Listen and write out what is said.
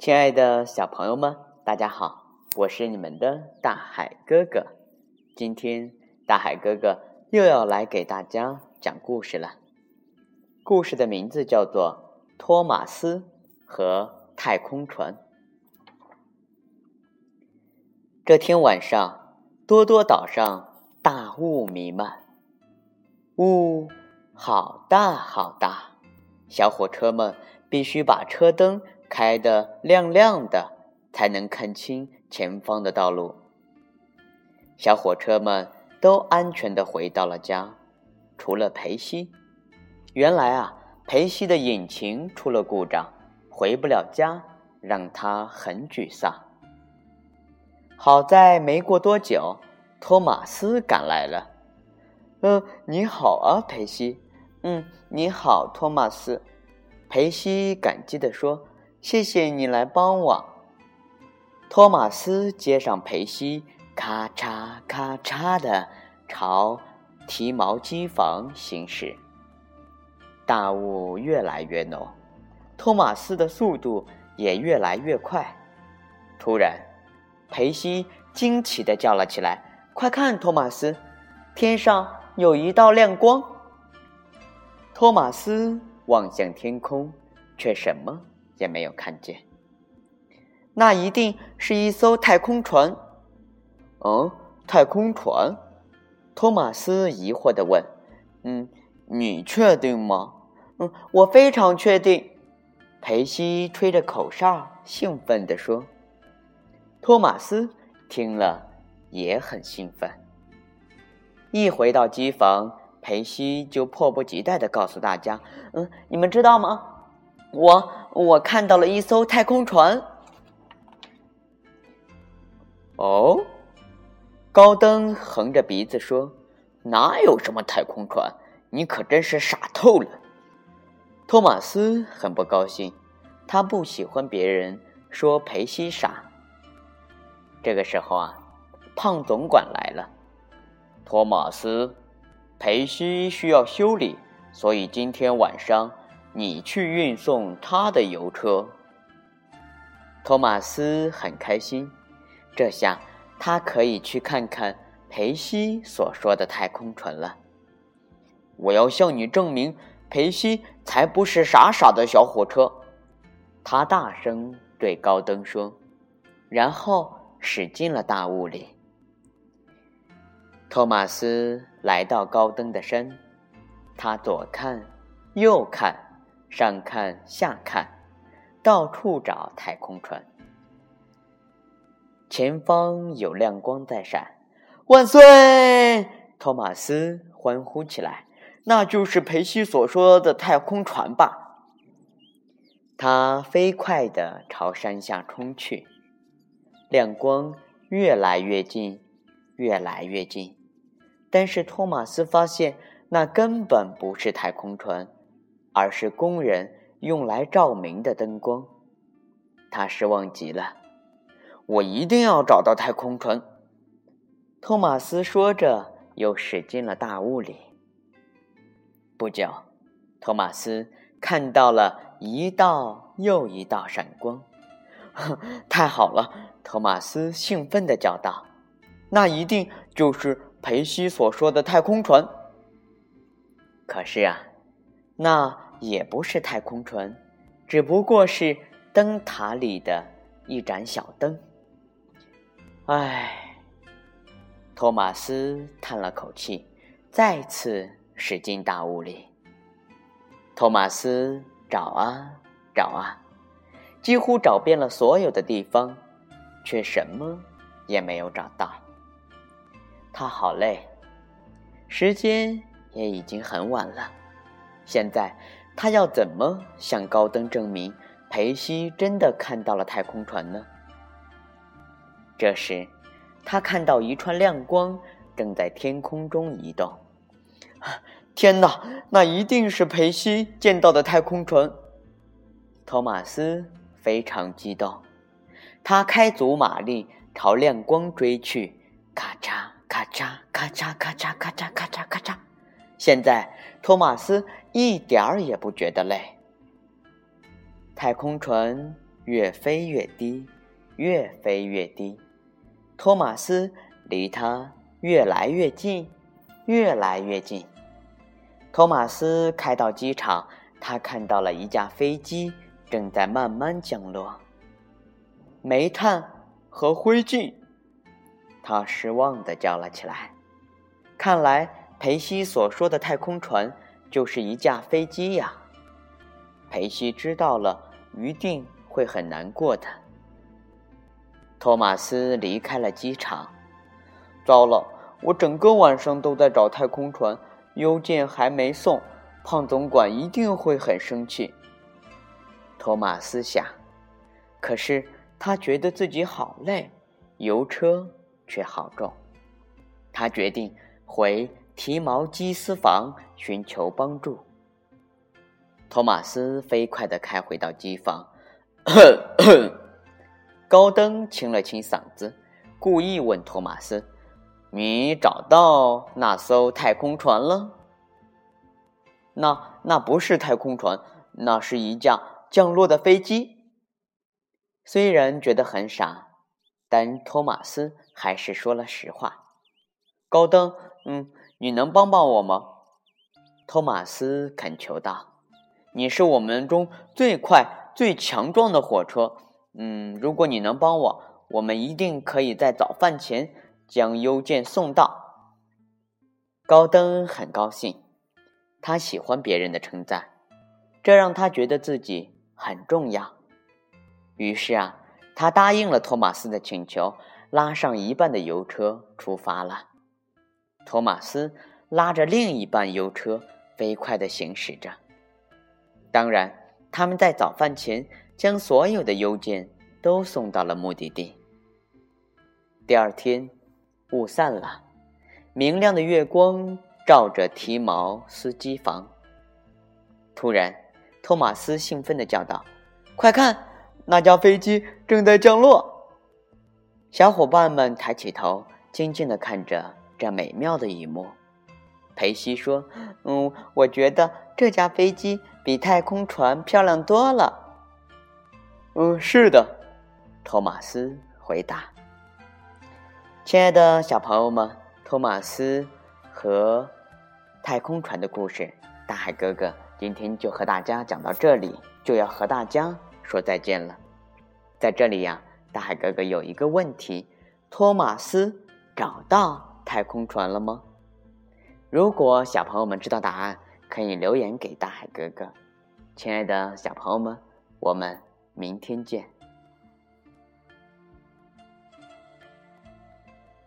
亲爱的小朋友们，大家好，我是你们的大海哥哥。今天大海哥哥又要来给大家讲故事了。故事的名字叫做《托马斯和太空船》。这天晚上，多多岛上大雾弥漫，雾好大好大，小火车们必须把车灯。开得亮亮的，才能看清前方的道路。小火车们都安全的回到了家，除了裴西。原来啊，裴西的引擎出了故障，回不了家，让他很沮丧。好在没过多久，托马斯赶来了。嗯，你好啊，裴西。嗯，你好，托马斯。裴西感激地说。谢谢你来帮我。托马斯接上裴西，咔嚓咔嚓的朝提毛机房行驶。大雾越来越浓，托马斯的速度也越来越快。突然，裴西惊奇的叫了起来：“快看，托马斯，天上有一道亮光！”托马斯望向天空，却什么？也没有看见，那一定是一艘太空船。嗯，太空船？托马斯疑惑的问。嗯，你确定吗？嗯，我非常确定。裴西吹着口哨，兴奋地说。托马斯听了也很兴奋。一回到机房，裴西就迫不及待的告诉大家：“嗯，你们知道吗？”我我看到了一艘太空船。哦，高登横着鼻子说：“哪有什么太空船？你可真是傻透了。”托马斯很不高兴，他不喜欢别人说裴西傻。这个时候啊，胖总管来了。托马斯，裴西需要修理，所以今天晚上。你去运送他的油车。托马斯很开心，这下他可以去看看裴西所说的太空船了。我要向你证明，裴西才不是傻傻的小火车。他大声对高登说，然后驶进了大雾里。托马斯来到高登的身，他左看，右看。上看下看，到处找太空船。前方有亮光在闪，万岁！托马斯欢呼起来。那就是裴西所说的太空船吧？他飞快地朝山下冲去，亮光越来越近，越来越近。但是托马斯发现，那根本不是太空船。而是工人用来照明的灯光，他失望极了。我一定要找到太空船。托马斯说着，又驶进了大雾里。不久，托马斯看到了一道又一道闪光。太好了！托马斯兴奋地叫道：“那一定就是裴西所说的太空船。”可是啊。那也不是太空船，只不过是灯塔里的一盏小灯。唉，托马斯叹了口气，再次驶进大雾里。托马斯找啊找啊，几乎找遍了所有的地方，却什么也没有找到。他好累，时间也已经很晚了。现在，他要怎么向高登证明裴西真的看到了太空船呢？这时，他看到一串亮光正在天空中移动。天哪，那一定是裴西见到的太空船！托马斯非常激动，他开足马力朝亮光追去，咔嚓咔嚓咔嚓咔嚓咔嚓咔嚓咔嚓。现在，托马斯一点儿也不觉得累。太空船越飞越低，越飞越低。托马斯离他越来越近，越来越近。托马斯开到机场，他看到了一架飞机正在慢慢降落。煤炭和灰烬，他失望地叫了起来。看来裴西所说的太空船就是一架飞机呀。裴西知道了，一定会很难过的。托马斯离开了机场。糟了，我整个晚上都在找太空船，邮件还没送，胖总管一定会很生气。托马斯想，可是他觉得自己好累，邮车却好重。他决定回提毛机私房寻求帮助。托马斯飞快地开回到机房。高登清了清嗓子，故意问托马斯：“你找到那艘太空船了？”“那那不是太空船，那是一架降落的飞机。”虽然觉得很傻，但托马斯还是说了实话。“高登，嗯，你能帮帮我吗？”托马斯恳求道，“你是我们中最快、最强壮的火车。”嗯，如果你能帮我，我们一定可以在早饭前将邮件送到。高登很高兴，他喜欢别人的称赞，这让他觉得自己很重要。于是啊，他答应了托马斯的请求，拉上一半的邮车出发了。托马斯拉着另一半邮车飞快地行驶着。当然，他们在早饭前。将所有的邮件都送到了目的地。第二天，雾散了，明亮的月光照着提毛司机房。突然，托马斯兴奋地叫道：“快看，那架飞机正在降落！”小伙伴们抬起头，静静地看着这美妙的一幕。裴西说：“嗯，我觉得这架飞机比太空船漂亮多了。”嗯，是的，托马斯回答。亲爱的小朋友们，托马斯和太空船的故事，大海哥哥今天就和大家讲到这里，就要和大家说再见了。在这里呀，大海哥哥有一个问题：托马斯找到太空船了吗？如果小朋友们知道答案，可以留言给大海哥哥。亲爱的小朋友们，我们。明天见。